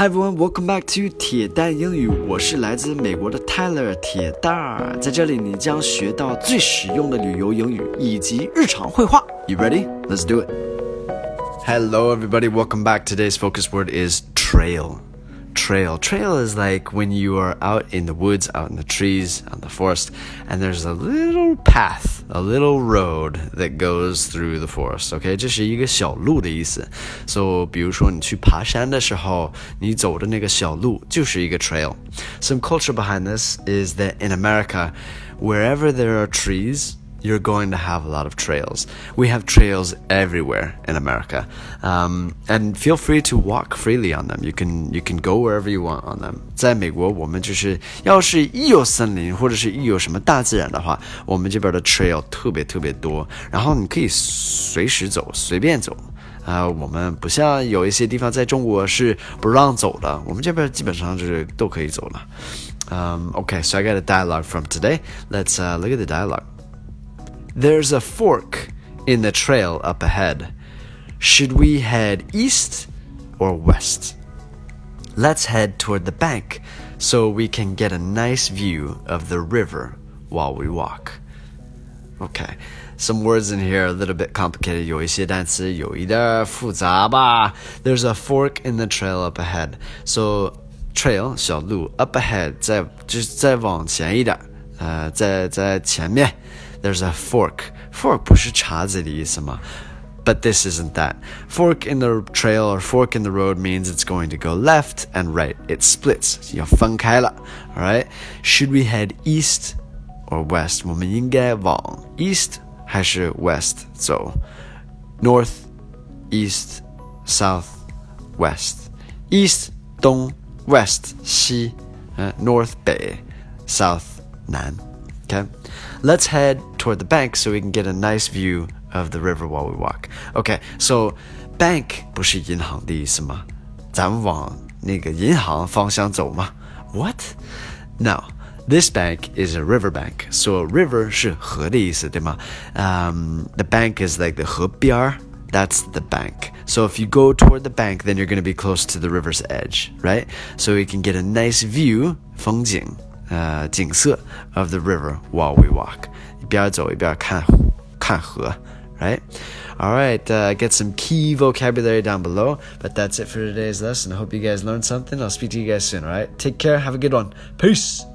Hi everyone, welcome back to 铁蛋英语。我是来自美国的 Tyler 铁蛋儿，在这里你将学到最实用的旅游英语以及日常会话。You ready? Let's do it. Hello everybody, welcome back. Today's focus word is trail trail. Trail is like when you are out in the woods, out in the trees, out in the forest, and there's a little path, a little road that goes through the forest. OK，这是一个小路的意思。So，比如说你去爬山的时候，你走的那个小路就是一个 trail. Some culture behind this is that in America, wherever there are trees you're going to have a lot of trails. We have trails everywhere in America, um, and feel free to walk freely on them. You can you can go wherever you want on them. 在美国，我们就是要是一有森林或者是一有什么大自然的话，我们这边的 trail 特别特别多，然后你可以随时走，随便走。啊、呃，我们不像有一些地方在中国是不让走的，我们这边基本上就是都可以走了。Um, okay, so I got a dialogue from today. Let's uh, look at the dialogue. There's a fork in the trail up ahead. Should we head east or west? Let's head toward the bank so we can get a nice view of the river while we walk. Okay, some words in here are a little bit complicated. 有一些单词有一点复杂吧. There's a fork in the trail up ahead. So trail 小路 up ahead 在就是再往前一点，呃，在在前面。 there's a fork. Fork 不是叉子的意思吗? But this isn't that. Fork in the trail or fork in the road means it's going to go left and right. It splits. 要分开了. Alright? Should we head east or west? 我们应该往 east 还是 west 走? North, east, south, west. East 东 west 西 north 北 south 南 Okay, let's head toward the bank so we can get a nice view of the river while we walk. Okay, so bank 不是银行的意思吗？咱们往那个银行方向走吗？What? No. This bank is a river bank. So river 是河的意思，对吗？Um, the bank is like the 河边儿。That's the bank. So if you go toward the bank, then you're going to be close to the river's edge, right? So you can get a nice view, 风景 呃景色 of the river while we walk，一边走一边看看河，right? All right, uh, get some key vocabulary down below. But that's it for today's lesson. I hope you guys learned something. I'll speak to you guys soon. All right, take care. Have a good one. Peace.